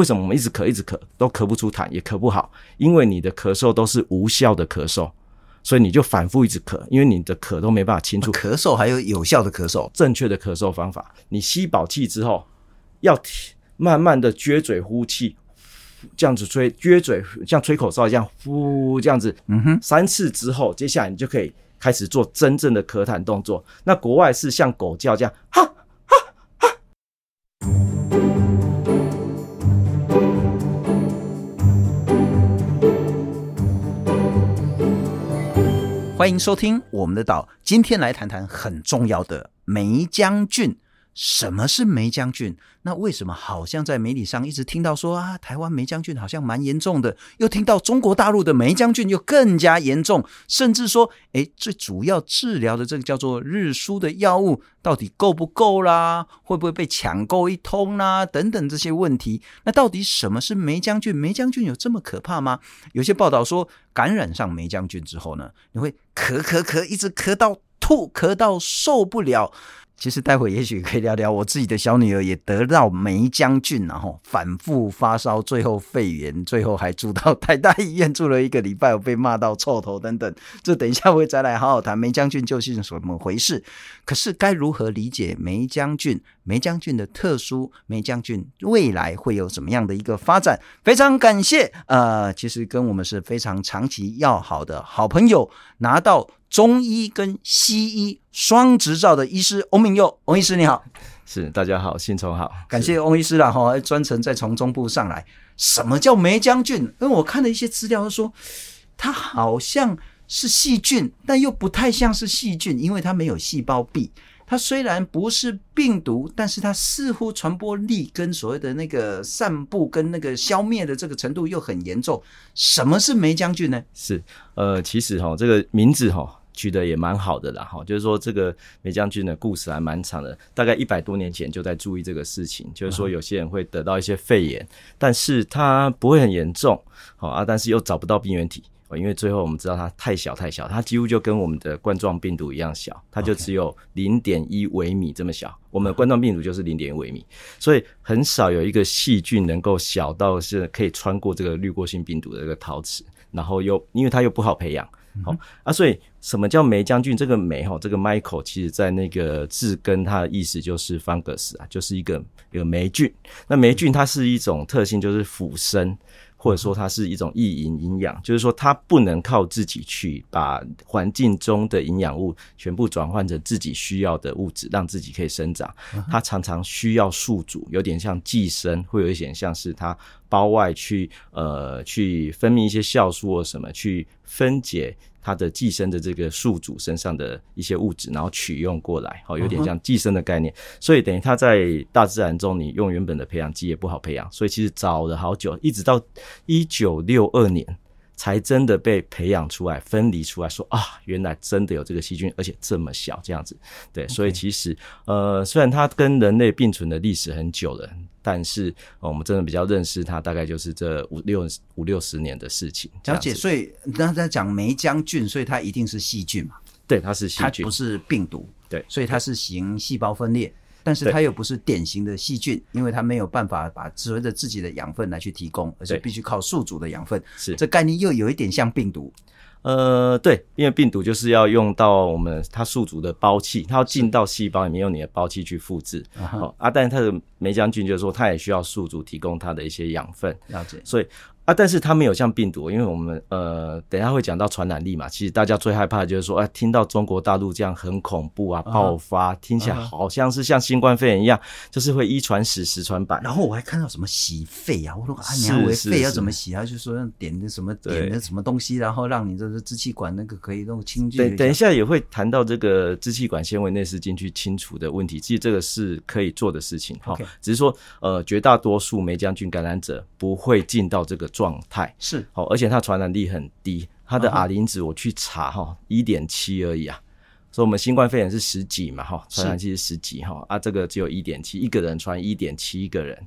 为什么我们一直咳一直咳都咳不出痰，也咳不好？因为你的咳嗽都是无效的咳嗽，所以你就反复一直咳，因为你的咳都没办法清除。咳嗽还有有效的咳嗽，正确的咳嗽方法，你吸饱气之后，要慢慢的撅嘴呼气，这样子吹，撅嘴像吹口哨一样呼，这样子，嗯哼，三次之后，接下来你就可以开始做真正的咳痰动作。那国外是像狗叫这样，哈。欢迎收听我们的岛，今天来谈谈很重要的梅江郡。什么是梅将军？那为什么好像在媒体上一直听到说啊，台湾梅将军好像蛮严重的，又听到中国大陆的梅将军又更加严重，甚至说，诶，最主要治疗的这个叫做日苏的药物到底够不够啦？会不会被抢购一通啦？等等这些问题。那到底什么是梅将军？梅将军有这么可怕吗？有些报道说，感染上梅将军之后呢，你会咳咳咳，一直咳到吐，咳到受不了。其实待会也许可以聊聊，我自己的小女儿也得到霉浆菌，然后反复发烧，最后肺炎，最后还住到台大医院住了一个礼拜，我被骂到臭头等等。这等一下会再来好好谈霉浆菌究竟是怎么回事。可是该如何理解霉浆菌？霉浆菌的特殊，霉浆菌未来会有什么样的一个发展？非常感谢，呃，其实跟我们是非常长期要好的好朋友，拿到。中医跟西医双执照的医师翁明佑，翁医师你好，是大家好，信聪好，感谢翁医师啦哈，专程再从中部上来。什么叫梅将军？因为我看了一些资料说，它好像是细菌，但又不太像是细菌，因为它没有细胞壁。它虽然不是病毒，但是它似乎传播力跟所谓的那个散布跟那个消灭的这个程度又很严重。什么是梅将军呢？是呃，其实哈，这个名字哈。取得也蛮好的啦，哈，就是说这个霉浆菌的故事还蛮长的，大概一百多年前就在注意这个事情，就是说有些人会得到一些肺炎，但是它不会很严重，好啊，但是又找不到病原体，因为最后我们知道它太小太小，它几乎就跟我们的冠状病毒一样小，它就只有零点一微米这么小，我们的冠状病毒就是零点一微米，所以很少有一个细菌能够小到是可以穿过这个滤过性病毒的这个陶瓷，然后又因为它又不好培养。好、嗯、啊，所以什么叫霉将军？这个霉哈，这个 Michael 其实在那个字根，它的意思就是 fungus 啊，就是一个一个霉菌。那霉菌它是一种特性，就是腐生。或者说它是一种意营营养，就是说它不能靠自己去把环境中的营养物全部转换成自己需要的物质，让自己可以生长。它常常需要宿主，有点像寄生，会有一点像是它胞外去呃去分泌一些酵素或什么去分解。它的寄生的这个宿主身上的一些物质，然后取用过来，好，有点像寄生的概念。所以等于它在大自然中，你用原本的培养基也不好培养，所以其实找了好久，一直到一九六二年。才真的被培养出来，分离出来说啊，原来真的有这个细菌，而且这么小这样子。对.所以其实呃，虽然它跟人类并存的历史很久了，但是、呃、我们真的比较认识它，大概就是这五六五六十年的事情。了解，所以刚才讲梅将菌，所以它一定是细菌嘛？对，它是细菌，它不是病毒。对，所以它是行细胞分裂。但是它又不是典型的细菌，因为它没有办法把所谓的自己的养分来去提供，而且必须靠宿主的养分。是，这概念又有一点像病毒。呃，对，因为病毒就是要用到我们它宿主的胞器，它要进到细胞里面，用你的胞器去复制。好啊，但是它的霉浆菌就是说，它也需要宿主提供它的一些养分。了解，所以。啊，但是它没有像病毒，因为我们呃，等一下会讲到传染力嘛。其实大家最害怕的就是说，哎，听到中国大陆这样很恐怖啊，爆发，听起来好像是像新冠肺炎一样，就是会一传十，十传百。然后我还看到什么洗肺啊，我说啊，你还以为肺要怎么洗啊？就说让点的什么点的什么东西，然后让你这个支气管那个可以弄清。对，等一下也会谈到这个支气管纤维内视镜去清除的问题。其实这个是可以做的事情，哈，只是说呃，绝大多数梅将军感染者不会进到这个状态。是，好，而且它传染力很低，它的 R 零值我去查哈，一点七而已啊。所以我们新冠肺炎是十几嘛，哈，传染性是十几哈，啊，这个只有一点七，一个人传一点七个人，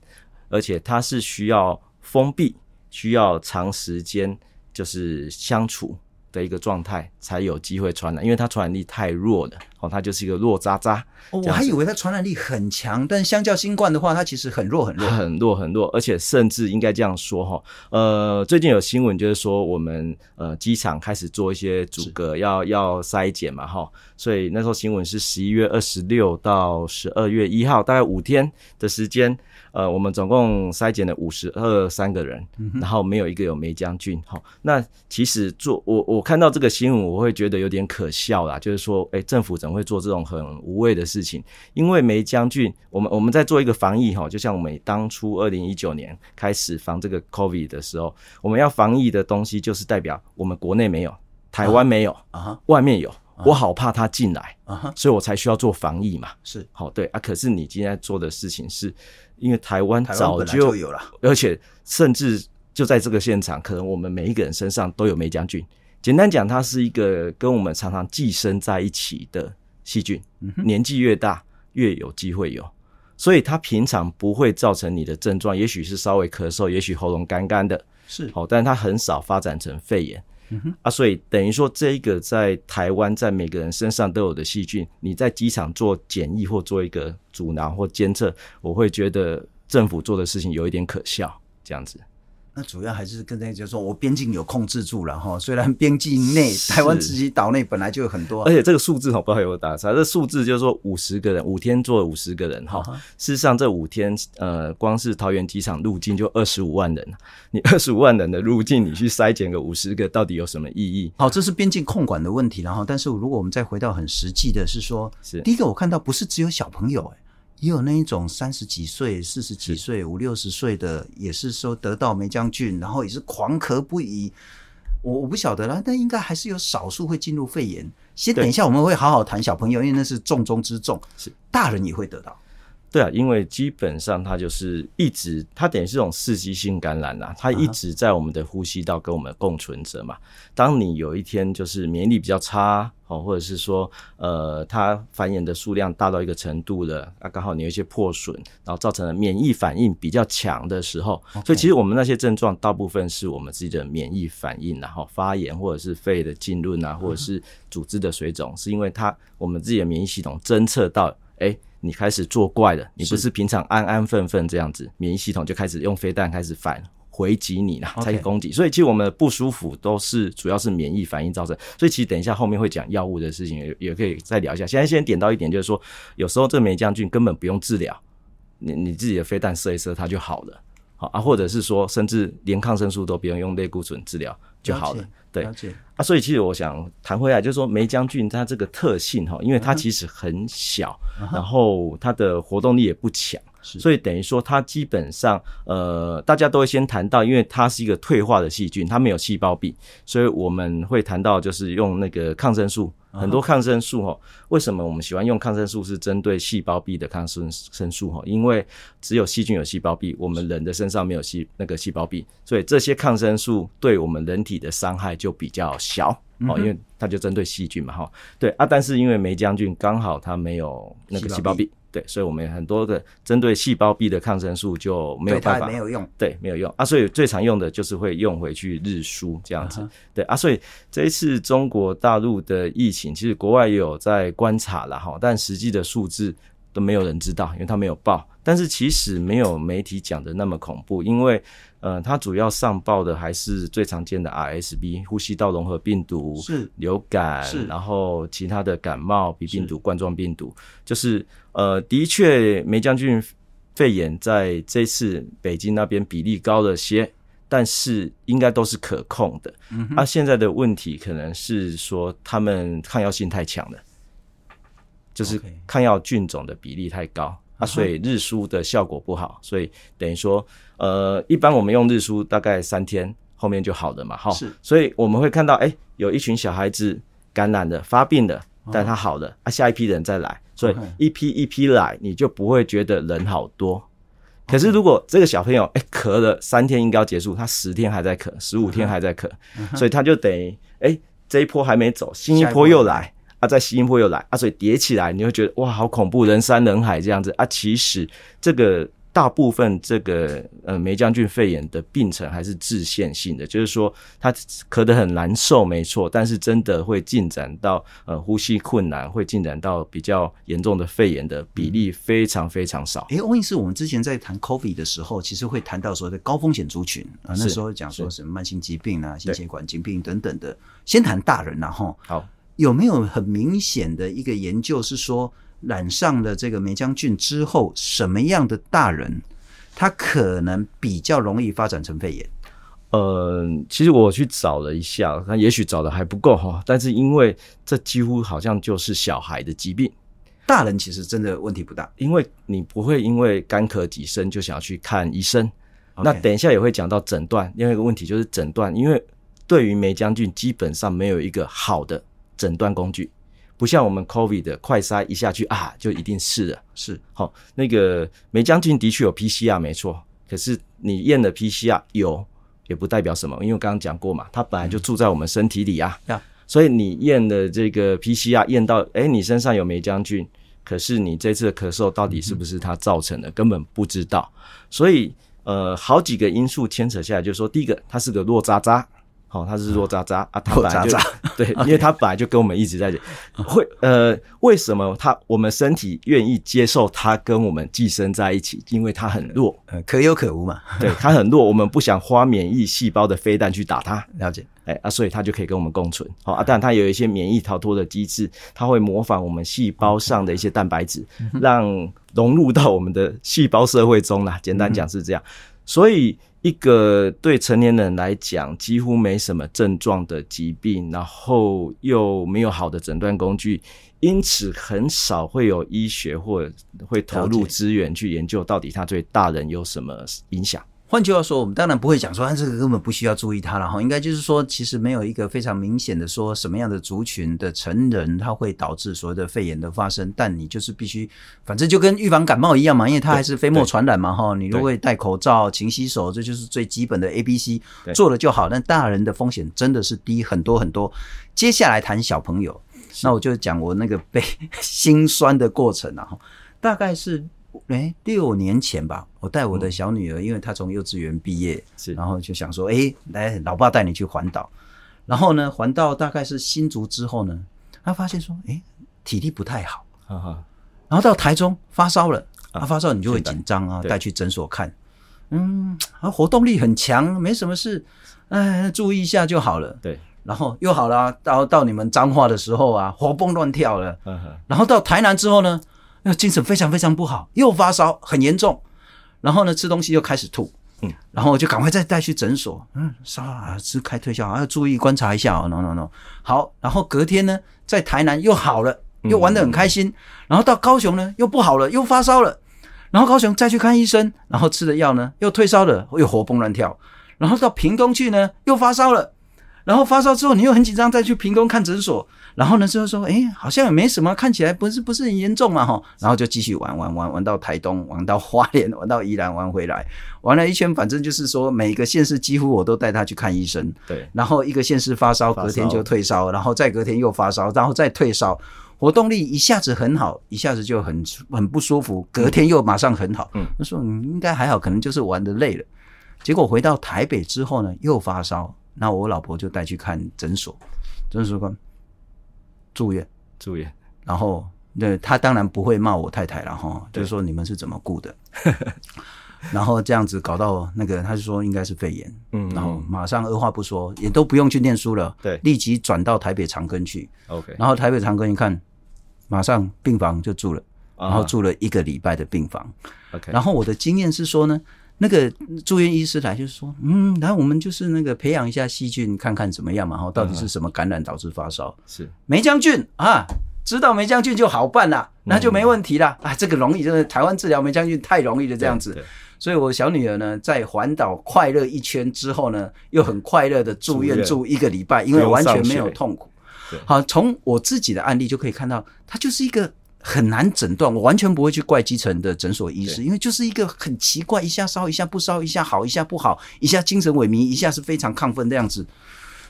而且它是需要封闭，需要长时间就是相处的一个状态才有机会传染，因为它传染力太弱了。哦，它就是一个弱渣渣。哦，我还以为它传染力很强，但相较新冠的话，它其实很弱很弱，很弱很弱，而且甚至应该这样说哈。呃，最近有新闻就是说，我们呃机场开始做一些阻隔，要要筛检嘛哈。所以那时候新闻是十一月二十六到十二月一号，大概五天的时间。呃，我们总共筛检了五十二三个人，然后没有一个有梅将军。好，那其实做我我看到这个新闻，我会觉得有点可笑啦。就是说，哎，政府怎么会做这种很无谓的事情？因为梅将军，我们我们在做一个防疫哈，就像我们当初二零一九年开始防这个 COVID 的时候，我们要防疫的东西就是代表我们国内没有，台湾没有啊，外面有。我好怕他进来，uh huh. 所以我才需要做防疫嘛。是，好对啊。可是你今天做的事情是，因为台湾早就，就有了，而且甚至就在这个现场，可能我们每一个人身上都有霉浆菌。简单讲，它是一个跟我们常常寄生在一起的细菌。Uh. 年纪越大，越有机会有，所以它平常不会造成你的症状，也许是稍微咳嗽，也许喉咙干干的，是好，但是它很少发展成肺炎。啊，所以等于说，这一个在台湾，在每个人身上都有的细菌，你在机场做检疫或做一个阻挠或监测，我会觉得政府做的事情有一点可笑，这样子。那主要还是跟大家说，我边境有控制住了哈。虽然边境内台湾自己岛内本来就有很多，而且这个数字我不知道有没有打差。这数字就是说五十个人，五天做了五十个人哈。事实上这五天呃，光是桃园机场入境就二十五万人，你二十五万人的入境，你去筛减个五十个，到底有什么意义？好，这是边境控管的问题。然后，但是如果我们再回到很实际的，是说，是第一个我看到不是只有小朋友诶、欸也有那一种三十几岁、四十几岁、五六十岁的，也是说得到梅将军，然后也是狂咳不已。我我不晓得啦，但应该还是有少数会进入肺炎。先等一下，我们会好好谈小朋友，因为那是重中之重。是大人也会得到。对啊，因为基本上它就是一直，它等于是一种刺激性感染呐，它一直在我们的呼吸道跟我们共存着嘛。当你有一天就是免疫力比较差哦，或者是说呃它繁衍的数量大到一个程度了，啊刚好你有一些破损，然后造成了免疫反应比较强的时候，所以其实我们那些症状大部分是我们自己的免疫反应，然后发炎或者是肺的浸润啊，或者是组织的水肿，是因为它我们自己的免疫系统侦测到，哎。你开始作怪了，你不是平常安安分分这样子，免疫系统就开始用飞弹开始反回击你了，才去攻击。所以其实我们的不舒服都是主要是免疫反应造成。所以其实等一下后面会讲药物的事情，也也可以再聊一下。现在先点到一点，就是说有时候这个霉浆菌根本不用治疗，你你自己的飞弹射一射它就好了，好啊，或者是说甚至连抗生素都不用用类固醇治疗就好了。对啊，所以其实我想谈回来，就是说霉将菌它这个特性哈，因为它其实很小，然后它的活动力也不强。所以等于说，它基本上，呃，大家都会先谈到，因为它是一个退化的细菌，它没有细胞壁，所以我们会谈到就是用那个抗生素，很多抗生素哈。为什么我们喜欢用抗生素？是针对细胞壁的抗生生素哈？因为只有细菌有细胞壁，我们人的身上没有细那个细胞壁，所以这些抗生素对我们人体的伤害就比较小哦，因为它就针对细菌嘛哈。对啊，但是因为霉将军刚好它没有那个细胞壁。对，所以我们很多的针对细胞壁的抗生素就没有办法，没有用，对，没有用啊。所以最常用的就是会用回去日输这样子，uh. 对啊。所以这一次中国大陆的疫情，其实国外也有在观察了哈，但实际的数字都没有人知道，因为他没有报。但是其实没有媒体讲的那么恐怖，因为呃，它主要上报的还是最常见的 RSV 呼吸道融合病毒、是流感，是然后其他的感冒、鼻病毒、冠状病毒，就是呃，的确梅将军肺炎在这次北京那边比例高了些，但是应该都是可控的。嗯哼，啊，现在的问题可能是说他们抗药性太强了，就是抗药菌种的比例太高。啊，所以日输的效果不好，所以等于说，呃，一般我们用日输大概三天后面就好了嘛，哈。是。所以我们会看到，哎、欸，有一群小孩子感染了、发病了，但他好了，哦、啊，下一批人再来，所以一批一批来，你就不会觉得人好多。可是如果这个小朋友，哎、欸，咳了三天应该要结束，他十天还在咳，十五天还在咳，所以他就等于，哎、欸，这一波还没走，新一波又来。啊，在新一波又来啊，所以叠起来，你会觉得哇，好恐怖，人山人海这样子啊。其实这个大部分这个呃梅将军肺炎的病程还是致限性的，就是说他咳得很难受，没错，但是真的会进展到呃呼吸困难，会进展到比较严重的肺炎的比例非常非常少。诶，翁医师，我们之前在谈 COVID 的时候，其实会谈到所谓的高风险族群啊，那时候讲说什么慢性疾病啊、心血管疾病等等的。先谈大人然后好，有没有很明显的一个研究是说？染上了这个梅将菌之后，什么样的大人他可能比较容易发展成肺炎？呃，其实我去找了一下，那也许找的还不够哈。但是因为这几乎好像就是小孩的疾病，大人其实真的问题不大，因为你不会因为干咳几声就想要去看医生。那等一下也会讲到诊断，另外一个问题就是诊断，因为对于梅将军基本上没有一个好的诊断工具。不像我们 COVID 的快筛一下去啊，就一定是了。是，好，那个梅将军的确有 PCR 没错，可是你验的 PCR 有，也不代表什么，因为我刚刚讲过嘛，它本来就住在我们身体里啊。嗯、所以你验的这个 PCR 验到，哎、欸，你身上有梅将军，可是你这次的咳嗽到底是不是它造成的，嗯、根本不知道。所以，呃，好几个因素牵扯下来，就是说，第一个，它是个弱渣渣。哦，他是弱渣渣啊，他本来就对，因为他本来就跟我们一直在讲，会呃，为什么他我们身体愿意接受他跟我们寄生在一起？因为他很弱，呃，可有可无嘛。对，他很弱，我们不想花免疫细胞的飞弹去打他。了解，哎啊，所以他就可以跟我们共存。好啊，但他有一些免疫逃脱的机制，他会模仿我们细胞上的一些蛋白质，让融入到我们的细胞社会中啦。简单讲是这样，所以。一个对成年人来讲几乎没什么症状的疾病，然后又没有好的诊断工具，因此很少会有医学或会投入资源去研究到底它对大人有什么影响。换句话说，我们当然不会讲说，啊，这个根本不需要注意它了哈。应该就是说，其实没有一个非常明显的说什么样的族群的成人，它会导致所谓的肺炎的发生。但你就是必须，反正就跟预防感冒一样嘛，因为它还是飞沫传染嘛哈。你如果戴口罩、勤洗手，这就是最基本的 A B C 做了就好。但大人的风险真的是低很多很多。接下来谈小朋友，那我就讲我那个被 心酸的过程啊，大概是。哎、欸，六年前吧，我带我的小女儿，嗯、因为她从幼稚园毕业，是，然后就想说，哎、欸，来，老爸带你去环岛。然后呢，环到大概是新竹之后呢，她发现说，哎、欸，体力不太好，哈哈。然后到台中发烧了，啊，啊发烧你就会紧张啊，带去诊所看，嗯，啊，活动力很强，没什么事，哎，注意一下就好了。对，然后又好了，啊，到到你们彰化的时候啊，活蹦乱跳了。然后到台南之后呢？那精神非常非常不好，又发烧很严重，然后呢，吃东西又开始吐，嗯，然后就赶快再带去诊所，嗯，烧啊，吃开退烧，要注意观察一下哦，no no no，好，然后隔天呢，在台南又好了，又玩得很开心，嗯，然后到高雄呢又不好了，又发烧了，然后高雄再去看医生，然后吃的药呢又退烧了，又活蹦乱跳，然后到屏东去呢又发烧了，然后发烧之后你又很紧张，再去屏东看诊所。然后呢，之后说，哎，好像也没什么，看起来不是不是很严重嘛，哈。然后就继续玩玩玩玩到台东，玩到花莲，玩到宜兰，玩回来，玩了一圈，反正就是说，每个县市几乎我都带他去看医生。对。然后一个县市发烧，隔天就退烧，然后再隔天又发烧，然后再退烧，活动力一下子很好，一下子就很很不舒服，隔天又马上很好。嗯。他说你应该还好，可能就是玩得累了。结果回到台北之后呢，又发烧，那我老婆就带去看诊所，诊所说。住院，住院，然后那他当然不会骂我太太了哈，就是说你们是怎么顾的，然后这样子搞到那个，他就说应该是肺炎，嗯，然后马上二话不说，也都不用去念书了，对，立即转到台北长庚去，OK，然后台北长庚一看，马上病房就住了，然后住了一个礼拜的病房，OK，然后我的经验是说呢。那个住院医师来就说，嗯，然后我们就是那个培养一下细菌，看看怎么样嘛，哈，到底是什么感染导致发烧？是梅将军啊，知道梅将军就好办了，那就没问题了、嗯、啊，这个容易，就是台湾治疗梅将军太容易了这样子。所以我小女儿呢，在环岛快乐一圈之后呢，又很快乐的住院住一个礼拜，因为完全没有痛苦。好，从我自己的案例就可以看到，它就是一个。很难诊断，我完全不会去怪基层的诊所医师，因为就是一个很奇怪，一下烧一下不烧，一下好一下不好，一下精神萎靡，一下是非常亢奋的样子，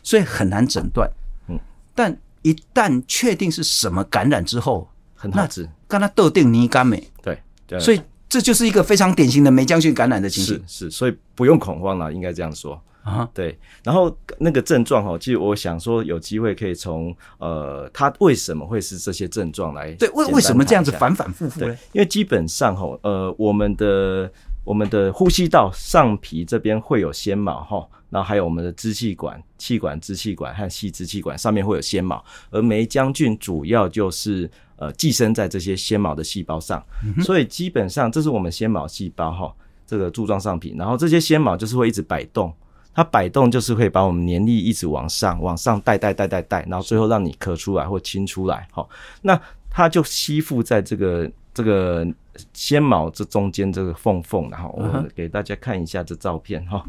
所以很难诊断。嗯，但一旦确定是什么感染之后，很好治，跟他斗定泥干美。对，对，所以这就是一个非常典型的霉浆菌感染的情形。是是，所以不用恐慌了，应该这样说啊。对，然后那个症状哈，其实我想说有机会可以从呃，它为什么会是这些症状来对，为为什么这样子反反复复呢？因为基本上哈，呃，我们的我们的呼吸道上皮这边会有纤毛哈。然后还有我们的支气管、气管、支气管和细支气管上面会有纤毛，而霉浆菌主要就是呃寄生在这些纤毛的细胞上，嗯、所以基本上这是我们纤毛细胞哈，这个柱状上皮，然后这些纤毛就是会一直摆动，它摆动就是会把我们黏力一直往上、往上带、带、带、带、带，然后最后让你咳出来或清出来，哈，那它就吸附在这个这个纤毛这中间这个缝缝，然后我们给大家看一下这照片哈。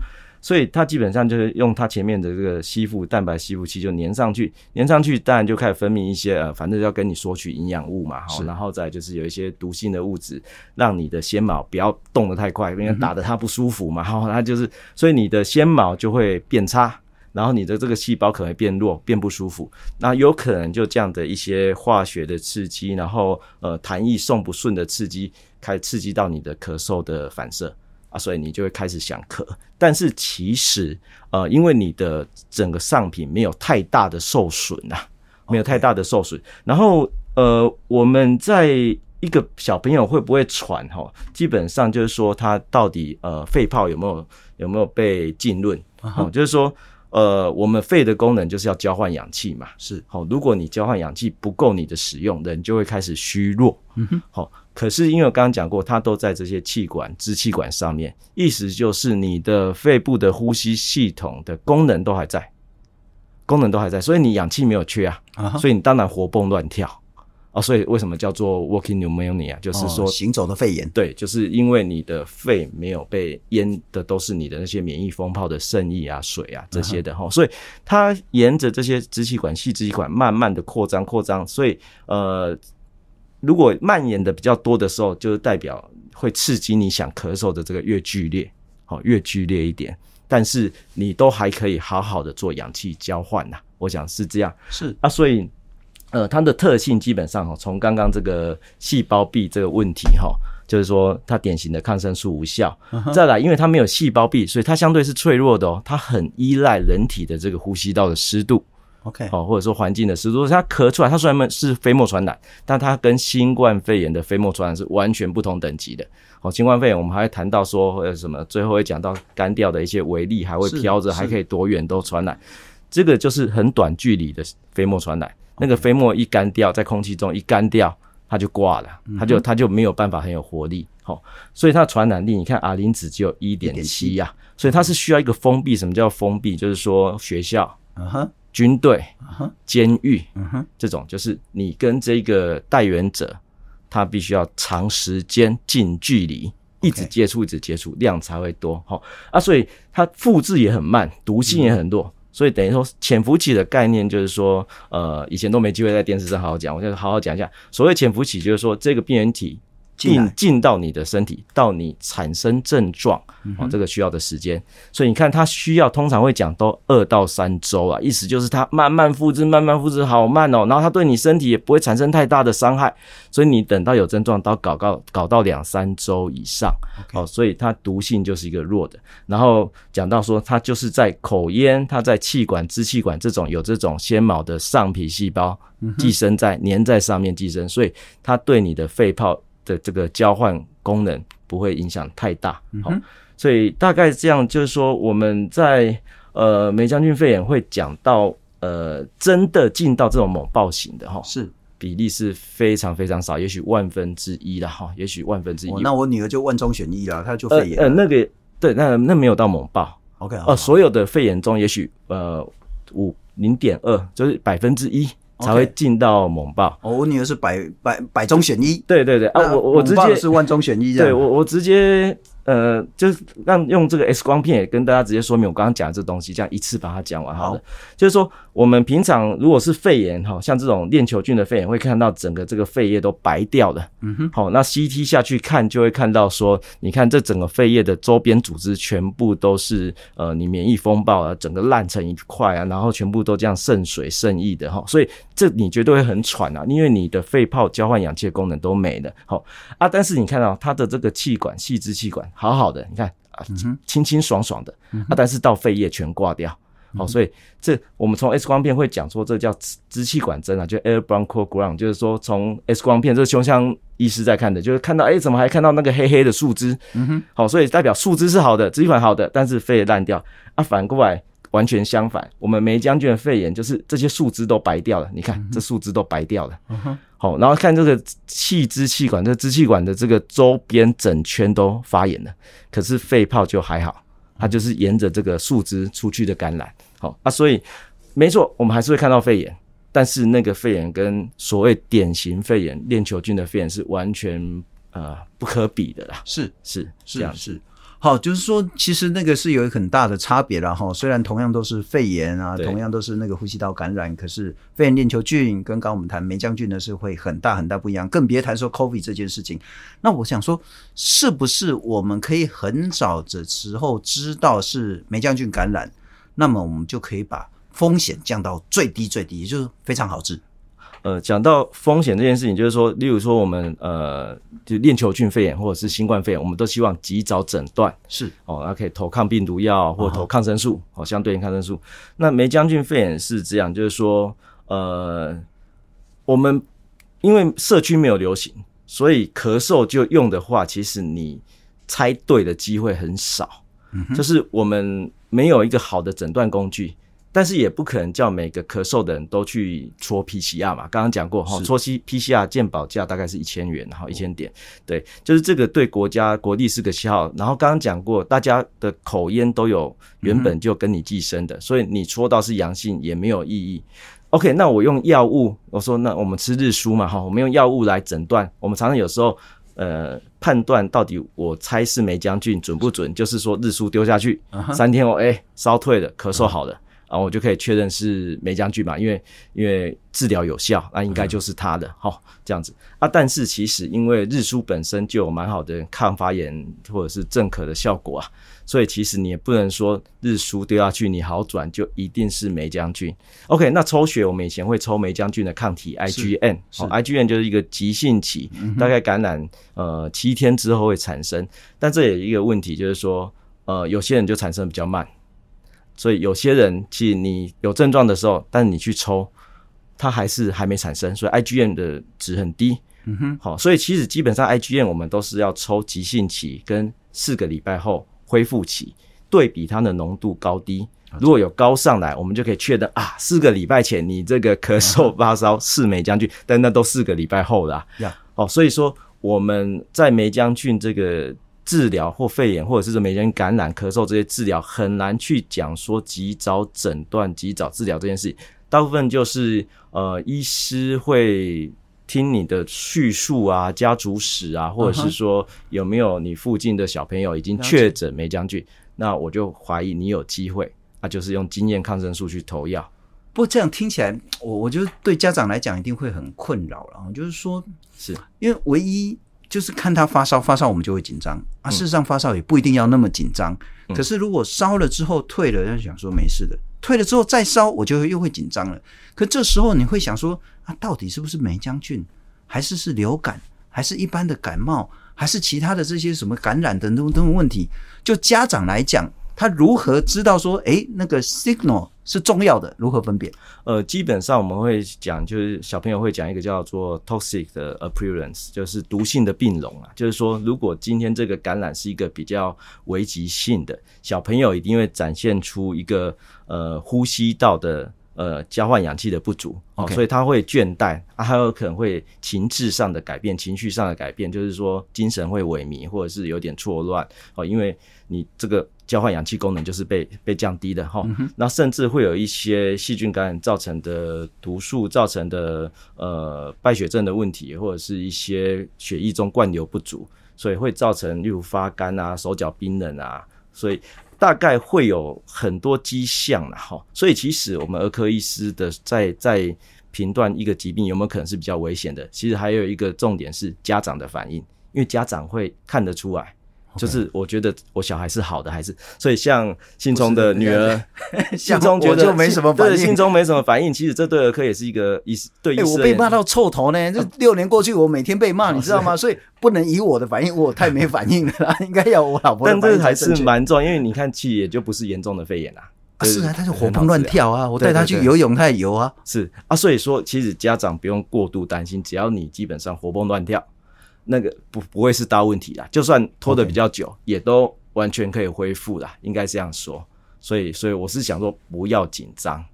所以它基本上就是用它前面的这个吸附蛋白吸附器就粘上去，粘上去当然就开始分泌一些呃，反正要跟你索取营养物嘛，好，然后再就是有一些毒性的物质，让你的纤毛不要动得太快，因为打得它不舒服嘛，好，它就是，所以你的纤毛就会变差，然后你的这个细胞可能会变弱，变不舒服，那有可能就这样的一些化学的刺激，然后呃痰液送不顺的刺激，开始刺激到你的咳嗽的反射。啊，所以你就会开始想咳，但是其实，呃，因为你的整个上品没有太大的受损啊，没有太大的受损。然后，呃，我们在一个小朋友会不会喘？哈，基本上就是说他到底呃肺泡有没有有没有被浸润？哦、uh -huh.，就是说。呃，我们肺的功能就是要交换氧气嘛，是好。如果你交换氧气不够你的使用，人就会开始虚弱。嗯哼，好。可是因为我刚刚讲过，它都在这些气管、支气管上面，意思就是你的肺部的呼吸系统的功能都还在，功能都还在，所以你氧气没有缺啊，uh-huh. 所以你当然活蹦乱跳。哦，所以为什么叫做 walking pneumonia？就是说、哦、行走的肺炎。对，就是因为你的肺没有被淹的都是你的那些免疫风泡的渗液啊、水啊这些的哈、嗯，所以它沿着这些支气管、细支气管慢慢的扩张、扩张。所以呃，如果蔓延的比较多的时候，就是代表会刺激你想咳嗽的这个越剧烈，好，越剧烈一点。但是你都还可以好好的做氧气交换呐，我想是这样。是啊，所以。呃，它的特性基本上哈，从刚刚这个细胞壁这个问题哈，就是说它典型的抗生素无效。Uh-huh. 再来，因为它没有细胞壁，所以它相对是脆弱的哦。它很依赖人体的这个呼吸道的湿度，OK，哦，或者说环境的湿度。它咳出来，它虽然是飞沫传染，但它跟新冠肺炎的飞沫传染是完全不同等级的。哦，新冠肺炎我们还会谈到说，或者什么，最后会讲到干掉的一些微粒还会飘着，还可以多远都传染。这个就是很短距离的飞沫传染。那个飞沫一干掉，在空气中一干掉，它就挂了，它就它就没有办法很有活力，好，所以它的传染力，你看 R 零值只有一点七呀，所以它是需要一个封闭。什么叫封闭？就是说学校、uh. 军队、uh -huh. 监狱，uh -huh. 这种就是你跟这个带源者，他必须要长时间近距离，一直接触，一直接触，量才会多，好啊，所以它复制也很慢，毒性也很弱。所以等于说潜伏期的概念就是说，呃，以前都没机会在电视上好好讲，我就好好讲一下。所谓潜伏期就是说，这个病原体进进到你的身体，到你产生症状，哦，这个需要的时间。所以你看，它需要通常会讲都二到三周啊，意思就是它慢慢复制，慢慢复制，好慢哦。然后它对你身体也不会产生太大的伤害，所以你等到有症状，到搞到搞到两三周以上，哦，所以它毒性就是一个弱的。然后讲到说，它就是在口咽，它在气管、支气管这种有这种纤毛的上皮细胞寄生在粘在上面寄生，所以它对你的肺泡的这个交换功能不会影响太大。好，所以大概这样，就是说我们在呃梅将军肺炎会讲到呃真的进到这种猛暴型的哈，是比例是非常非常少，也许万分之一了哈，也许万分之一。那我女儿就万中选一了，她就肺炎呃。呃，那个对，那那没有到猛暴。OK，哦、呃，所有的肺炎中，也许呃五零点二就是百分之一。才会进到猛爆。哦，我女儿是百百百中选一。对对对啊，我我直接是万中选一这样。对我我直接呃，就是让用这个 X 光片也跟大家直接说明我刚刚讲的这东西，这样一次把它讲完好了。好，就是说我们平常如果是肺炎哈，像这种链球菌的肺炎，会看到整个这个肺叶都白掉的。嗯哼。好，那 CT 下去看就会看到说，你看这整个肺叶的周边组织全部都是呃，你免疫风暴啊，整个烂成一块啊，然后全部都这样渗水渗溢的哈，所以这你绝对会很喘啊，因为你的肺泡交换氧气的功能都没了。好啊，但是你看到它的这个气管细支气管。好好的，你看啊，清清爽爽的、嗯、啊，但是到肺叶全挂掉，好、嗯，所以这我们从 X 光片会讲说，这叫支气管针啊，就 air bronchogram，就是说从 X 光片，这个胸腔医师在看的，就是看到哎、欸，怎么还看到那个黑黑的树枝？嗯哼，好，所以代表树枝是好的，支气管好的，但是肺烂掉啊，反过来。完全相反，我们梅将军的肺炎就是这些树枝都白掉了。你看，这树枝都白掉了。好，然后看这个气支气管，这支气管的这个周边整圈都发炎了。可是肺泡就还好，它就是沿着这个树枝出去的感染。好啊，所以没错，我们还是会看到肺炎，但是那个肺炎跟所谓典型肺炎链球菌的肺炎是完全呃不可比的啦。是是是这样是。好，就是说，其实那个是有很大的差别了哈。虽然同样都是肺炎啊，同样都是那个呼吸道感染，可是肺炎链球菌跟刚刚我们谈梅将菌呢是会很大很大不一样。更别谈说 COVID 这件事情。那我想说，是不是我们可以很早的时候知道是梅将菌感染，那么我们就可以把风险降到最低最低，也就是非常好治。呃，讲到风险这件事情，就是说，例如说我们呃，就链球菌肺炎或者是新冠肺炎，我们都希望及早诊断，是。哦，那可以投抗病毒药或者投抗生素，哦，相对应抗生素。那霉浆菌肺炎是这样，就是说，呃，我们因为社区没有流行，所以咳嗽就用的话，其实你猜对的机会很少，嗯，就是我们没有一个好的诊断工具。但是也不可能叫每个咳嗽的人都去戳 PCR 嘛，刚刚讲过哈，戳 PCR 健保价大概是一千元，然后一千点，对，就是这个对国家国力是个消耗。然后刚刚讲过，大家的口烟都有原本就跟你寄生的，所以你戳到是阳性也没有意义。OK，那我用药物，我说那我们吃日舒嘛哈，我们用药物来诊断，我们常常有时候呃判断到底我猜是梅将军准不准，就是说日舒丢下去三天后，哎烧退了，咳嗽好了。然后我就可以确认是梅将军嘛，因为因为治疗有效，那应该就是他的哈、嗯，这样子啊。但是其实因为日舒本身就有蛮好的抗发炎或者是镇咳的效果啊，所以其实你也不能说日输丢下去你好转就一定是梅将军。OK，那抽血我们以前会抽梅将军的抗体 IgN，哦，IgN 就是一个急性期，大概感染呃七天之后会产生，但这也有一个问题就是说呃有些人就产生比较慢。所以有些人其实你有症状的时候，但是你去抽，它还是还没产生，所以 IgN 的值很低。嗯哼，好，所以其实基本上 IgM 我们都是要抽急性期跟四个礼拜后恢复期，对比它的浓度高低。如果有高上来，我们就可以确认啊，四个礼拜前你这个咳嗽发烧是霉浆菌，但那都四个礼拜后了。呀，好，所以说我们在霉浆菌这个。治疗或肺炎，或者是霉浆菌感染、咳嗽这些治疗，很难去讲说及早诊断、及早治疗这件事情。大部分就是呃，医师会听你的叙述啊、家族史啊，或者是说有没有你附近的小朋友已经确诊梅将军，那我就怀疑你有机会，那就是用经验抗生素去投药。不过这样听起来，我我觉得对家长来讲一定会很困扰了。就是说，是因为唯一。就是看他发烧，发烧我们就会紧张啊。事实上发烧也不一定要那么紧张，嗯，可是如果烧了之后退了，就想说没事的；退了之后再烧，我就又会紧张了。可这时候你会想说啊，到底是不是霉浆菌，还是是流感，还是一般的感冒，还是其他的这些什么感染等等等问题？就家长来讲。他如何知道说，诶，那个 signal 是重要的？如何分辨？呃，基本上我们会讲，就是小朋友会讲一个叫做 toxic 的 appearance，就是毒性的病容啊。就是说，如果今天这个感染是一个比较危急性的，小朋友一定会展现出一个呃呼吸道的呃交换氧气的不足哦.所以他会倦怠啊，还有可能会情志上的改变，情绪上的改变，就是说精神会萎靡，或者是有点错乱哦，因为你这个。交换氧气功能就是被被降低的哈、嗯，那甚至会有一些细菌感染造成的毒素造成的呃败血症的问题，或者是一些血液中灌流不足，所以会造成例如发干啊、手脚冰冷啊，所以大概会有很多迹象了哈。所以其实我们儿科医师的在在评断一个疾病有没有可能是比较危险的，其实还有一个重点是家长的反应，因为家长会看得出来。就是我觉得我小孩是好的还是，所以像信聪的女儿，信聪觉得就没什么反应，信聪没什么反应。其实这对儿科也是一个医对医师。我被骂到臭头呢，这六年过去，我每天被骂，你知道吗？所以不能以我的反应，我太没反应了，应该要我老婆。但这还是蛮重要，因为你看，其实也就不是严重的肺炎啊。是啊，他就活蹦乱跳啊，我带他去游泳，他也游啊。是啊，所以说其实家长不用过度担心，只要你基本上活蹦乱跳。那个不不会是大问题啦，就算拖得比较久.也都完全可以恢复啦，应该这样说。所以，所以我是想说，不要紧张。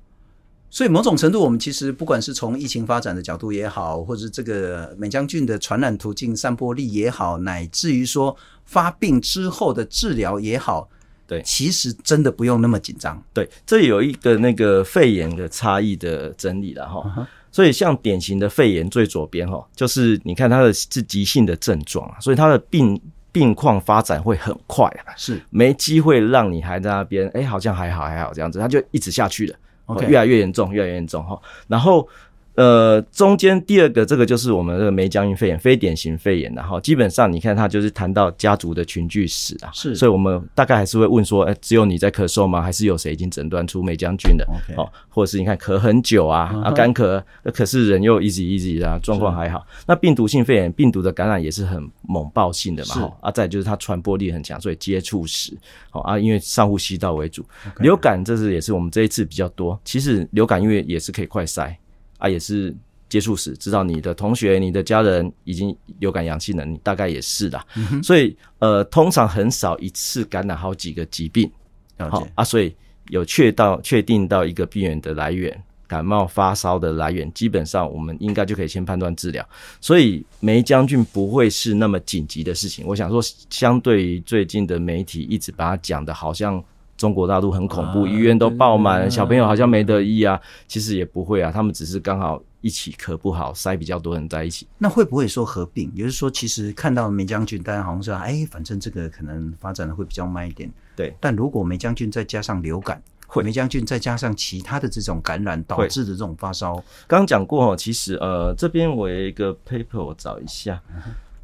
所以，某种程度，我们其实不管是从疫情发展的角度也好，或者这个霉浆菌的传染途径、散播力也好，乃至于说发病之后的治疗也好，对，其实真的不用那么紧张。对，这有一个那个肺炎的差异的整理了哈。Uh huh. 所以，像典型的肺炎最左边哈，就是你看它的是急性的症状啊，所以它的病病况发展会很快啊，是没机会让你还在那边，哎，好像还好还好这样子，它就一直下去了，OK，越来越严重，越来越严重哈，然后。呃，中间第二个这个就是我们的霉浆菌肺炎，非典型肺炎，然后基本上你看它就是谈到家族的群聚史啊，是，所以我们大概还是会问说，哎，只有你在咳嗽吗？还是有谁已经诊断出梅将军的哦，或者是你看咳很久啊，啊干咳，可是人又 easy easy 啊，状况还好。那病毒性肺炎，病毒的感染也是很猛爆性的嘛，是啊，再就是它传播力很强，所以接触史，好啊，因为上呼吸道为主.流感这是也是我们这一次比较多。其实流感因为也是可以快筛。啊，也是接触史，知道你的同学、你的家人已经流感阳性了，你大概也是啦。嗯、所以，呃，通常很少一次感染好几个疾病。好啊，所以有确到确定到一个病源的来源，感冒发烧的来源，基本上我们应该就可以先判断治疗。所以，梅将军不会是那么紧急的事情。我想说，相对于最近的媒体一直把它讲的好像。中国大陆很恐怖，医院都爆满，小朋友好像没得医啊。其实也不会啊，他们只是刚好一起咳不好，塞比较多人在一起。那会不会说合并？也就是说，其实看到梅将军，大家好像说，哎，反正这个可能发展的会比较慢一点。对。但如果梅将军再加上流感，会霉浆菌再加上其他的这种感染导致的这种发烧，刚刚讲过哦，其实呃，这边我有一个 paper，我找一下。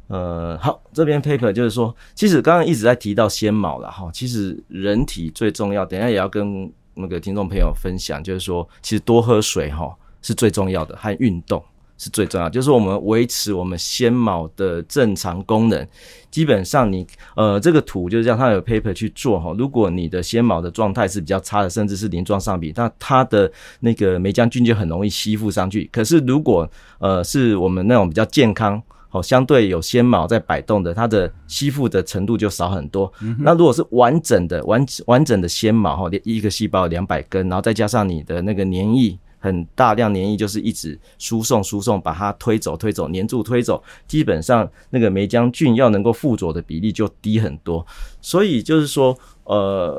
呃，好，这边 paper 就是说，其实刚刚一直在提到纤毛了哈。其实人体最重要，等下也要跟那个听众朋友分享，就是说，其实多喝水哈是最重要的，还有运动是最重要的，就是我们维持我们纤毛的正常功能。基本上你呃这个图就是让它有 paper 去做哈。如果你的纤毛的状态是比较差的，甚至是鳞状上皮，那它的那个霉浆菌就很容易吸附上去。可是如果呃是我们那种比较健康。好，相对有纤毛在摆动的，它的吸附的程度就少很多。嗯、那如果是完整的、完完整的纤毛，哈，一个细胞两百根，然后再加上你的那个粘液，很大量粘液，就是一直输送、输送，把它推走、推走、黏住、推走，基本上那个霉浆菌要能够附着的比例就低很多。所以就是说，呃，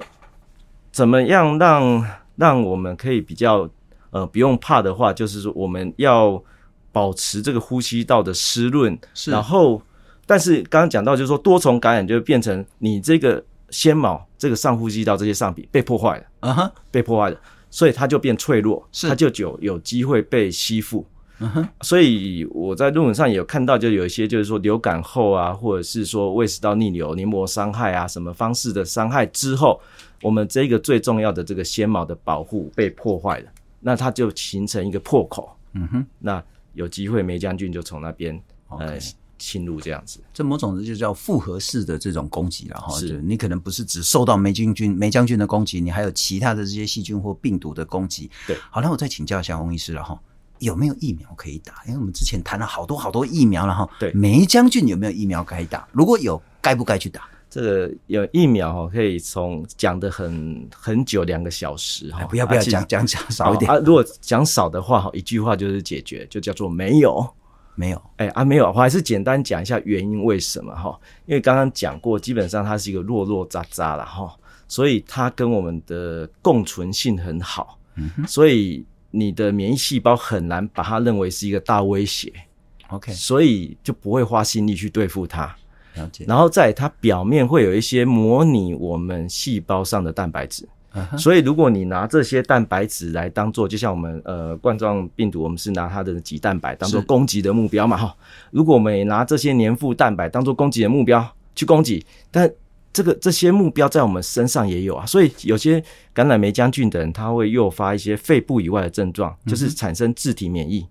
怎么样让让我们可以比较呃不用怕的话，就是说我们要。保持这个呼吸道的湿润，是。然后，但是刚刚讲到，就是说多重感染就会变成你这个纤毛，这个上呼吸道这些上皮被破坏了，啊哈、uh，huh. 被破坏了，所以它就变脆弱，是，它就有有机会被吸附，嗯哼、uh。Huh. 所以我在论文上也有看到，就有一些就是说流感后啊，或者是说胃食道逆流、黏膜伤害啊，什么方式的伤害之后，我们这个最重要的这个纤毛的保护被破坏了，那它就形成一个破口，嗯哼，那。有机会，梅将军就从那边呃侵入这样子，这某种就叫复合式的这种攻击了哈。是，你可能不是只受到霉菌菌、霉浆菌的攻击，你还有其他的这些细菌或病毒的攻击。对，好，那我再请教一下翁医师了哈，有没有疫苗可以打？因为我们之前谈了好多好多疫苗了哈。对，梅将军有没有疫苗可以打？如果有，该不该去打？这个有疫苗哈，可以从讲的很很久，两个小时哈、哎，不要不要讲讲讲少一点啊。如果讲少的话哈，一句话就是解决，就叫做没有没有。哎啊没有，我还是简单讲一下原因为什么哈？因为刚刚讲过，基本上它是一个弱弱渣渣了哈，所以它跟我们的共存性很好，所以你的免疫细胞很难把它认为是一个大威胁，OK，所以就不会花心力去对付它。了解。然后在它表面会有一些模拟我们细胞上的蛋白质。所以，如果你拿这些蛋白质来当做，就像我们呃冠状病毒，我们是拿它的棘蛋白当做攻击的目标嘛哈。如果我们也拿这些黏附蛋白当做攻击的目标去攻击，但这个这些目标在我们身上也有啊。所以有些感染梅浆菌的人，他会诱发一些肺部以外的症状，就是产生自体免疫，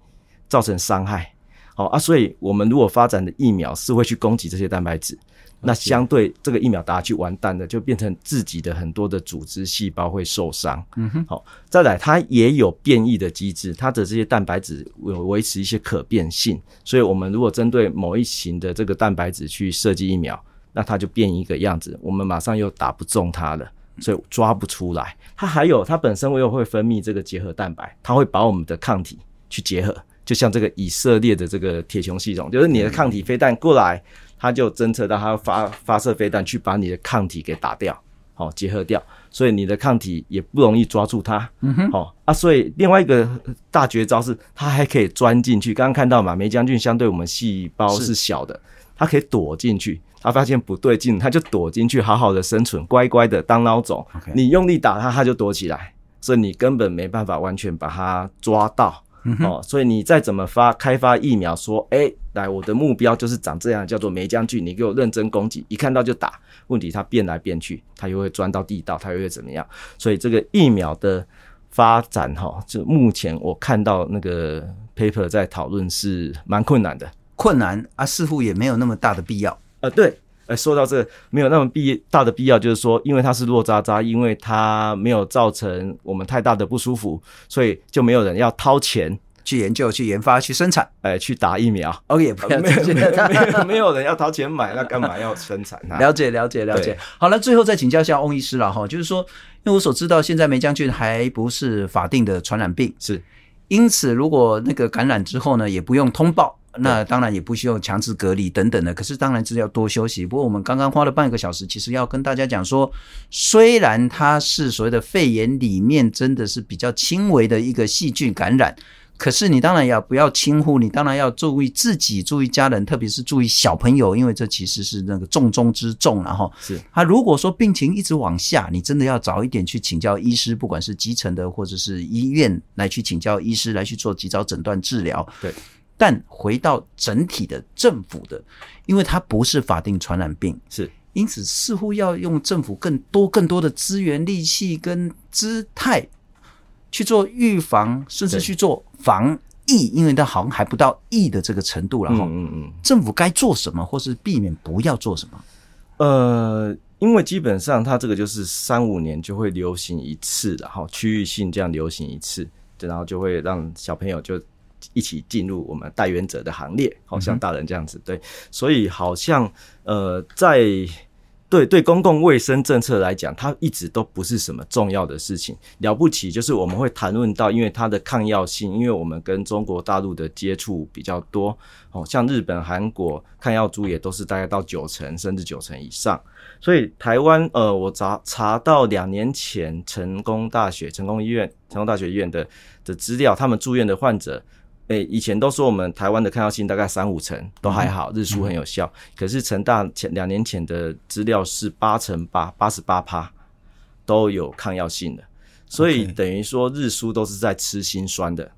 造成伤害。好啊，所以我们如果发展的疫苗是会去攻击这些蛋白质。那相对这个疫苗打下去完蛋的，就变成自己的很多的组织细胞会受伤。嗯哼，好，再来它也有变异的机制，它的这些蛋白质有维持一些可变性，所以我们如果针对某一型的这个蛋白质去设计疫苗，那它就变一个样子，我们马上又打不中它了，所以抓不出来。它还有它本身我又会分泌这个结合蛋白，它会把我们的抗体去结合，就像这个以色列的这个铁穹系统，就是你的抗体飞弹过来。它就侦测到它发发射飞弹去把你的抗体给打掉，好结合掉，所以你的抗体也不容易抓住它。嗯哼，好啊，所以另外一个大绝招是它还可以钻进去。刚刚看到嘛，梅将军相对我们细胞是小的，它可以躲进去。它发现不对劲，它就躲进去，好好的生存，乖乖的当孬种。你用力打它，它就躲起来，所以你根本没办法完全把它抓到。哦，所以你再怎么发开发疫苗，说，哎、欸，来，我的目标就是长这样，叫做梅将军，你给我认真攻击，一看到就打。问题它变来变去，它又会钻到地道，它又会怎么样？所以这个疫苗的发展，哈，就目前我看到那个 paper 在讨论是蛮困难的，困难啊，似乎也没有那么大的必要。呃，对。呃，说到这，没有那么必大的必要，就是说，因为它是落渣渣，因为它没有造成我们太大的不舒服，所以就没有人要掏钱去研究、去研发、去生产，哎、呃，去打疫苗。哦，也不要没有没有没有人要掏钱买，那干嘛要生产 呢？了解了解了解。好了，最后再请教一下翁医师了哈，就是说，因为我所知道，现在梅将军还不是法定的传染病，是，因此如果那个感染之后呢，也不用通报。那当然也不需要强制隔离等等的，可是当然是要多休息。不过我们刚刚花了半个小时，其实要跟大家讲说，虽然它是所谓的肺炎里面真的是比较轻微的一个细菌感染，可是你当然要不要轻忽，你当然要注意自己，注意家人，特别是注意小朋友，因为这其实是那个重中之重。然后是他如果说病情一直往下，你真的要早一点去请教医师，不管是基层的或者是医院来去请教医师来去做及早诊断治疗。对。但回到整体的政府的，因为它不是法定传染病，是因此似乎要用政府更多更多的资源、力气跟姿态去做预防，甚至去做防疫，因为它好像还不到疫的这个程度了哈。嗯嗯嗯，政府该做什么，或是避免不要做什么？呃，因为基本上它这个就是三五年就会流行一次，然后区域性这样流行一次，然后就会让小朋友就。一起进入我们代原者的行列，好像大人这样子，对，所以好像呃，在对对公共卫生政策来讲，它一直都不是什么重要的事情。了不起就是我们会谈论到，因为它的抗药性，因为我们跟中国大陆的接触比较多，哦，像日本、韩国抗药株也都是大概到九成甚至九成以上。所以台湾呃，我查查到两年前成功大学、成功医院、成功大学医院的的资料，他们住院的患者。诶、欸，以前都说我们台湾的抗药性大概三五成都还好，日出很有效。嗯、可是成大前两年前的资料是八成八，八十八趴都有抗药性的，所以等于说日出都是在吃辛酸的。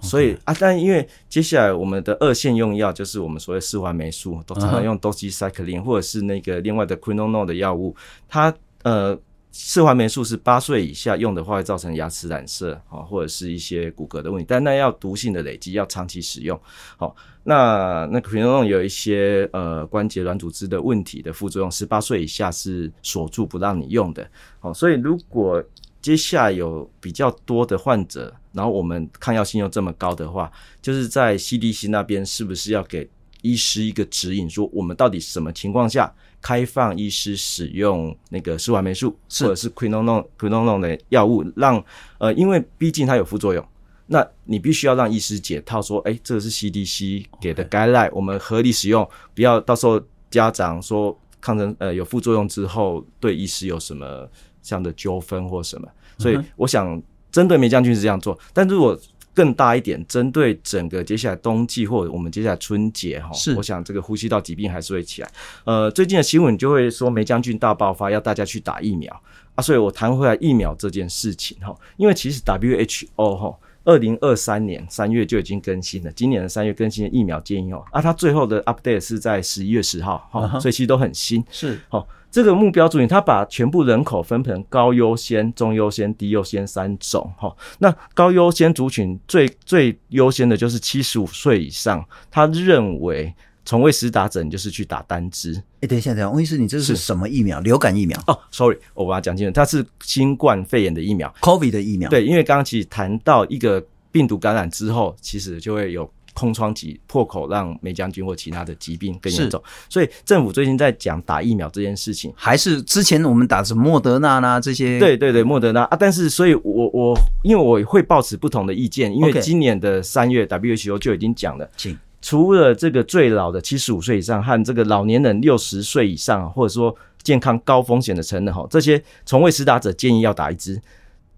所以啊，但因为接下来我们的二线用药就是我们所谓四环霉素，都常常用 doxycycline 或者是那个另外的 quinolone 的药物，它呃。四环霉素是八岁以下用的话，会造成牙齿染色啊，或者是一些骨骼的问题。但那要毒性的累积，要长期使用。好，那那可能有一些呃关节软组织的问题的副作用，十八岁以下是锁住不让你用的。好，所以如果接下来有比较多的患者，然后我们抗药性又这么高的话，就是在 CDC 那边是不是要给医师一个指引，说我们到底什么情况下？开放医师使用那个四环霉素或者是 quinolone quinolone 的药物，让呃，因为毕竟它有副作用，那你必须要让医师解套，说，哎、欸，这个是 CDC 给的 guideline，我们合理使用，不要到时候家长说抗生呃有副作用之后对医师有什么这样的纠纷或什么。所以我想针对霉浆菌是这样做，但如果更大一点，针对整个接下来冬季或者我们接下来春节哈，是，我想这个呼吸道疾病还是会起来。呃，最近的新闻就会说霉浆菌大爆发，要大家去打疫苗啊。所以我谈回来疫苗这件事情哈，因为其实 WHO 哈，二零二三年三月就已经更新了，今年的三月更新的疫苗建议哦，啊，它最后的 update 是在十一月十号哈，所以其实都很新，是好。这个目标族群，他把全部人口分成高优先、中优先、低优先三种哈。那高优先族群最最优先的就是七十五岁以上，他认为从未实打者你就是去打单支。哎，等一下，等一下，翁医师，你这是什么疫苗？流感疫苗？哦，sorry，我把它讲清楚，它是新冠肺炎的疫苗，COVID 的疫苗。对，因为刚刚其实谈到一个病毒感染之后，其实就会有。空窗期破口，让梅将军或其他的疾病更严重，所以政府最近在讲打疫苗这件事情，还是之前我们打的是莫德纳啦这些？对对对，莫德纳。啊，但是所以我我因为我会抱持不同的意见，因为今年的三月 WHO 就已经讲了，请。除了这个最老的七十五岁以上和这个老年人六十岁以上，或者说健康高风险的成人哈，这些从未施打者建议要打一支。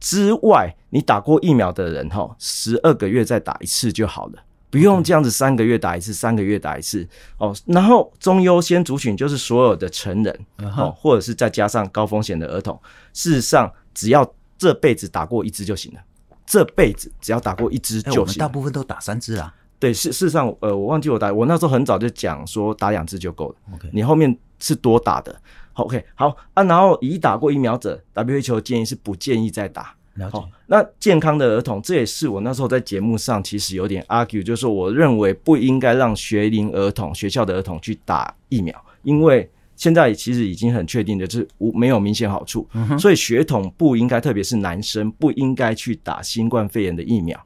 之外，你打过疫苗的人哈，十二个月再打一次就好了。不用这样子，三个月打一次，三个月打一次哦。然后中优先族群就是所有的成人哦，或者是再加上高风险的儿童。事实上，只要这辈子打过一支就行了。这辈子只要打过一支就行。我们大部分都打三支啊。对，事事实上，呃，我忘记我打，我那时候很早就讲说打两支就够了。你后面是多打的。OK，好啊。然后已打过疫苗者，WHO 建议是不建议再打。了解。那健康的儿童，这也是我那时候在节目上其实有点 argue，就是说我认为不应该让学龄儿童、学校的儿童去打疫苗，因为现在其实已经很确定的是无没有明显好处，嗯、所以学童不应该，特别是男生不应该去打新冠肺炎的疫苗。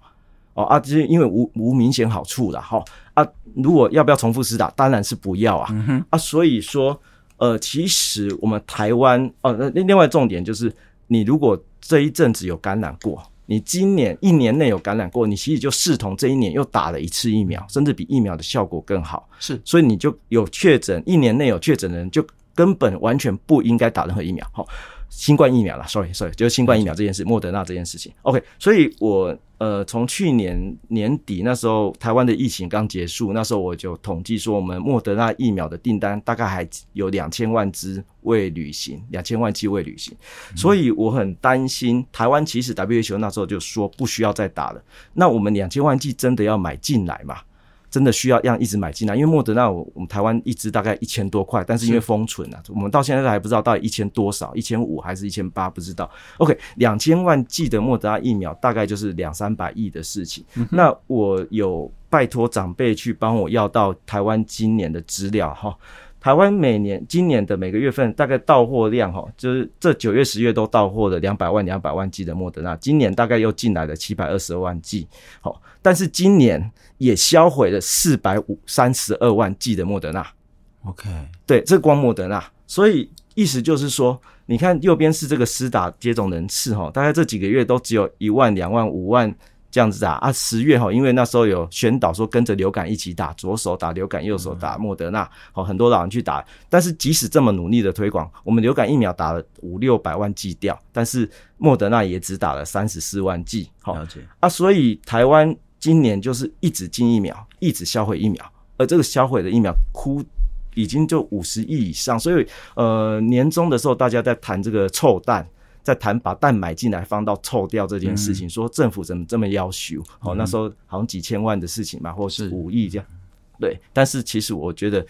哦啊，就是因为无无明显好处了哈啊，如果要不要重复施打，当然是不要啊、嗯、啊，所以说呃，其实我们台湾哦，那另外重点就是你如果。这一阵子有感染过，你今年一年内有感染过，你其实就视同这一年又打了一次疫苗，甚至比疫苗的效果更好。是，所以你就有确诊，一年内有确诊的人就根本完全不应该打任何疫苗。好。新冠疫苗啦，sorry sorry，就是新冠疫苗这件事，莫德纳这件事情。OK，所以我呃从去年年底那时候，台湾的疫情刚结束，那时候我就统计说，我们莫德纳疫苗的订单大概还有两千万支未履行，两千万剂未履行。所以我很担心，台湾其实 WHO 那时候就说不需要再打了。那我们两千万剂真的要买进来吗？真的需要让一直买进来，因为莫德纳我我们台湾一支大概一千多块，但是因为封存啊，我们到现在还不知道到底一千多少，一千五还是一千八，不知道。OK，两千万剂的莫德纳疫苗大概就是两三百亿的事情。嗯、那我有拜托长辈去帮我要到台湾今年的资料哈。台湾每年今年的每个月份大概到货量哈，就是这九月十月都到货了两百万两百万剂的莫德纳，今年大概又进来了七百二十二万剂，好，但是今年也销毁了四百五三十二万剂的莫德纳。OK，对，这光莫德纳，所以意思就是说，你看右边是这个施打接种人次哈，大概这几个月都只有一万两万五万。这样子打啊，十月哈，因为那时候有宣导说跟着流感一起打，左手打流感，右手打莫德纳，好，很多老人去打。但是即使这么努力的推广，我们流感疫苗打了五六百万剂掉，但是莫德纳也只打了三十四万剂。好，了解啊，所以台湾今年就是一直进疫苗，一直销毁疫苗，而这个销毁的疫苗哭已经就五十亿以上，所以呃年终的时候大家在谈这个臭蛋。在谈把蛋买进来放到臭掉这件事情，说政府怎么这么要求？哦，那时候好像几千万的事情嘛，或是五亿这样。对，但是其实我觉得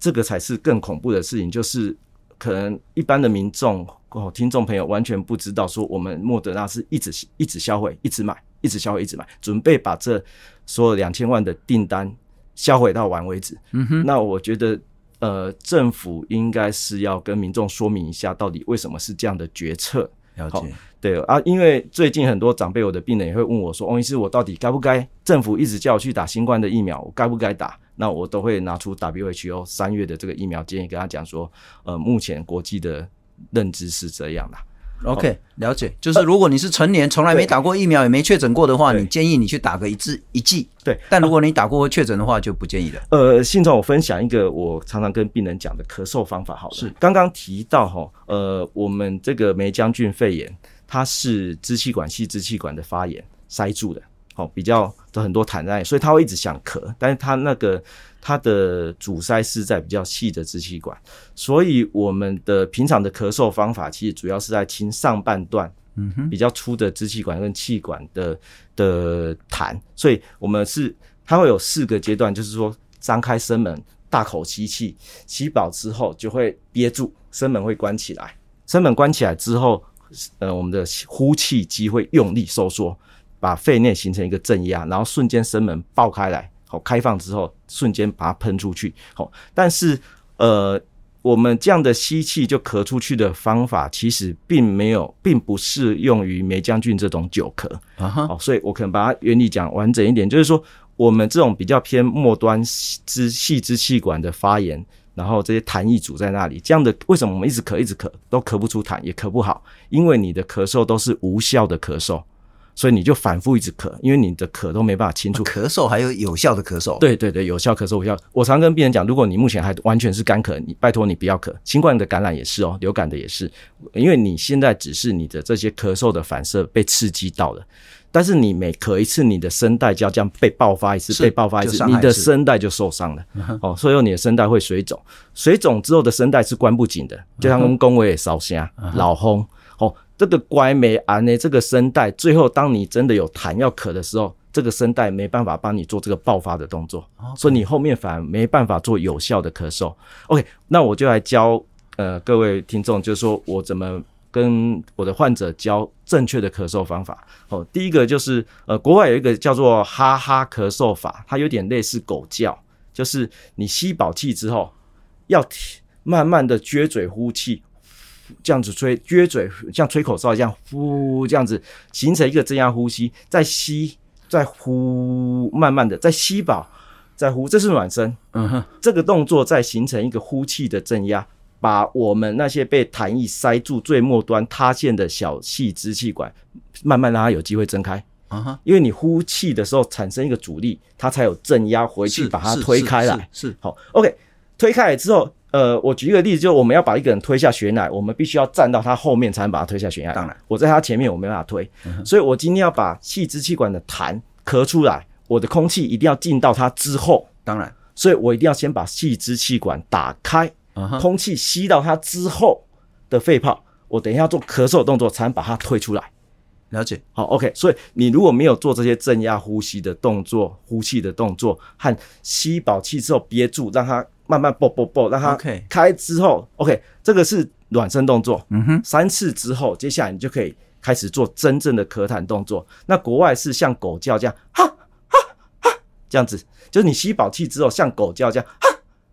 这个才是更恐怖的事情，就是可能一般的民众哦，听众朋友完全不知道，说我们莫德纳是一直一直销毁，一直买，一直销毁，一直买，准备把这所有两千万的订单销毁到完为止。嗯哼，那我觉得。呃，政府应该是要跟民众说明一下，到底为什么是这样的决策。了解，对啊，因为最近很多长辈，我的病人也会问我说：“翁医师，我到底该不该？政府一直叫我去打新冠的疫苗，我该不该打？”那我都会拿出 WHO 三月的这个疫苗建议，跟他讲说：“呃，目前国际的认知是这样的。” OK，了解，就是如果你是成年，从来没打过疫苗，也没确诊过的话，你建议你去打个一剂一剂。对，但如果你打过确诊的话，就不建议了。呃，信总我分享一个我常常跟病人讲的咳嗽方法，好了，是刚刚提到哈，呃，我们这个梅将军肺炎，它是支气管系支气管的发炎塞住的。哦，比较的很多痰在，所以他会一直想咳，但是他那个他的阻塞是在比较细的支气管，所以我们的平常的咳嗽方法其实主要是在清上半段，嗯哼，比较粗的支气管跟气管的的痰，所以我们是它会有四个阶段，就是说张开声门，大口吸气，吸饱之后就会憋住，声门会关起来，声门关起来之后，呃，我们的呼气机会用力收缩。把肺内形成一个正压，然后瞬间声门爆开来，好，开放之后瞬间把它喷出去，好，但是呃，我们这样的吸气就咳出去的方法，其实并没有，并不适用于梅将军这种久咳啊哈，好，所以我可能把它原理讲完整一点，就是说我们这种比较偏末端支细支气管的发炎，然后这些痰液阻在那里，这样的为什么我们一直咳一直咳都咳不出痰，也咳不好，因为你的咳嗽都是无效的咳嗽。所以你就反复一直咳，因为你的咳都没办法清除。咳嗽还有有效的咳嗽？对对对，有效咳嗽无效。我常跟病人讲，如果你目前还完全是干咳，你拜托你不要咳。新冠的感染也是哦，流感的也是，因为你现在只是你的这些咳嗽的反射被刺激到了，但是你每咳一次，你的声带就要这样被 爆发一次，被爆发一次，你的声带就受伤了。哦，所以你的声带会水肿，水肿之后的声带是关不紧的，就像我们 公维也烧声、老轰。这个乖没安呢？这个声带最后，当你真的有痰要咳的时候，这个声带没办法帮你做这个爆发的动作，Okay. 所以你后面反而没办法做有效的咳嗽。OK，那我就来教呃各位听众，就是说我怎么跟我的患者教正确的咳嗽方法。哦，第一个就是呃国外有一个叫做哈哈咳嗽法，它有点类似狗叫，就是你吸饱气之后，要慢慢的撅嘴呼气。这样子吹，撅嘴，像吹口哨一样呼，这样子形成一个正压呼吸，再吸，再呼，慢慢的再吸饱，再呼，这是暖身。嗯哼，这个动作再形成一个呼气的正压，把我们那些被痰液塞住最末端塌陷的小细支气管，慢慢让它有机会睁开。啊哈，因为你呼气的时候产生一个阻力，它才有正压回去把它推开来。是好，OK，推开来之后。呃，我举一个例子，就是我们要把一个人推下悬崖，我们必须要站到他后面才能把他推下悬崖。当然，我在他前面，我没办法推，嗯、所以我今天要把细支气管的痰咳出来，我的空气一定要进到它之后。当然，所以我一定要先把细支气管打开，嗯、空气吸到它之后的肺泡，我等一下做咳嗽的动作才能把它推出来。了解，好，OK。所以你如果没有做这些正压呼吸的动作、呼气的动作和吸饱气之后憋住，让它。慢慢啵啵啵，让它开之后，OK，这个是暖身动作。嗯哼，三次之后，接下来你就可以开始做真正的咳痰动作。那国外是像狗叫这样，哈哈哈，这样子，就是你吸饱气之后像狗叫这样，哈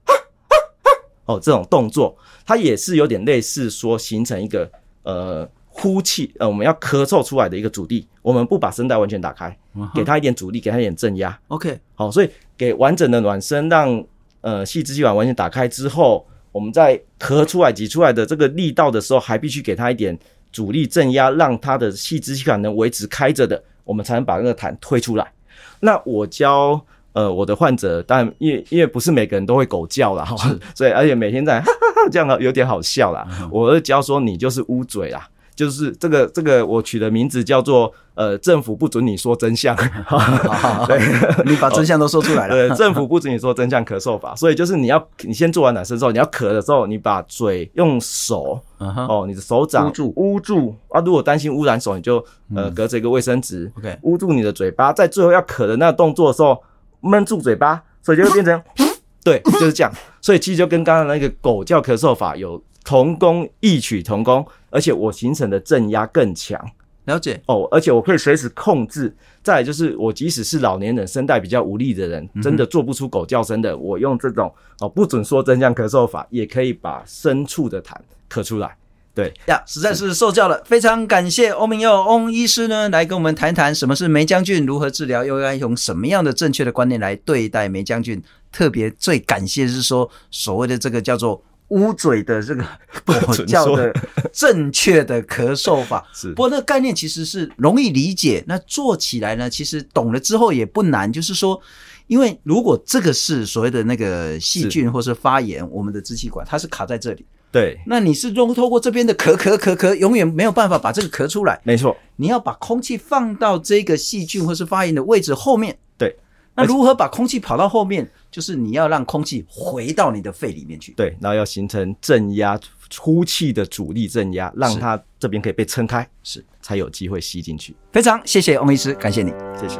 哈哈哈，哦，这种动作它也是有点类似说形成一个呃呼气呃我们要咳嗽出来的一个阻力。我们不把声带完全打开，给它一点阻力，给它一点镇压。OK，好，所以给完整的暖身让。呃，细支气管完全打开之后，我们在咳出来、挤出来的这个力道的时候，还必须给它一点阻力镇压，让它的细支气管能维持开着的，我们才能把那个痰推出来。那我教呃我的患者，但因为因为不是每个人都会狗叫啦，所以而且每天在哈哈哈这样有点好笑啦。我是教说你就是捂嘴啦。就是这个这个，我取的名字叫做呃，政府不准你说真相。对，你把真相都说出来了。对，政府不准你说真相，咳嗽法。所以就是你要你先做完暖身之后，你要咳的时候，你把嘴用手哦，你的手掌捂住捂住啊。如果担心污染手，你就呃隔着一个卫生纸，OK，捂住你的嘴巴，在最后要咳的那个动作的时候闷住嘴巴，所以就会变成 对，就是这样。所以其实就跟刚刚那个狗叫咳嗽法有。同工异曲同工，而且我形成的镇压更强。了解哦，而且我可以随时控制。再来就是，我即使是老年人，声带比较无力的人，真的做不出狗叫声的，我用这种哦不准说真相咳嗽法，也可以把深处的痰咳出来。对呀，实在是受教了，非常感谢欧明佑翁医师呢，来跟我们谈谈什么是梅将军，如何治疗，又该用什么样的正确的观念来对待梅将军。特别最感谢是说，所谓的这个叫做。捂嘴的这个狗 叫的正确的咳嗽法，是不过那个概念其实是容易理解。那做起来呢，其实懂了之后也不难。就是说，因为如果这个是所谓的那个细菌或是发炎，我们的支气管它是卡在这里，对，那你是用透过这边的咳咳咳咳，永远没有办法把这个咳出来。没错，你要把空气放到这个细菌或是发炎的位置后面。对，那如何把空气跑到后面？就是你要让空气回到你的肺里面去。对，然后要形成正压呼气的阻力正压，让它这边可以被撑开，是才有机会吸进去。非常谢谢翁医师，感谢你，谢谢。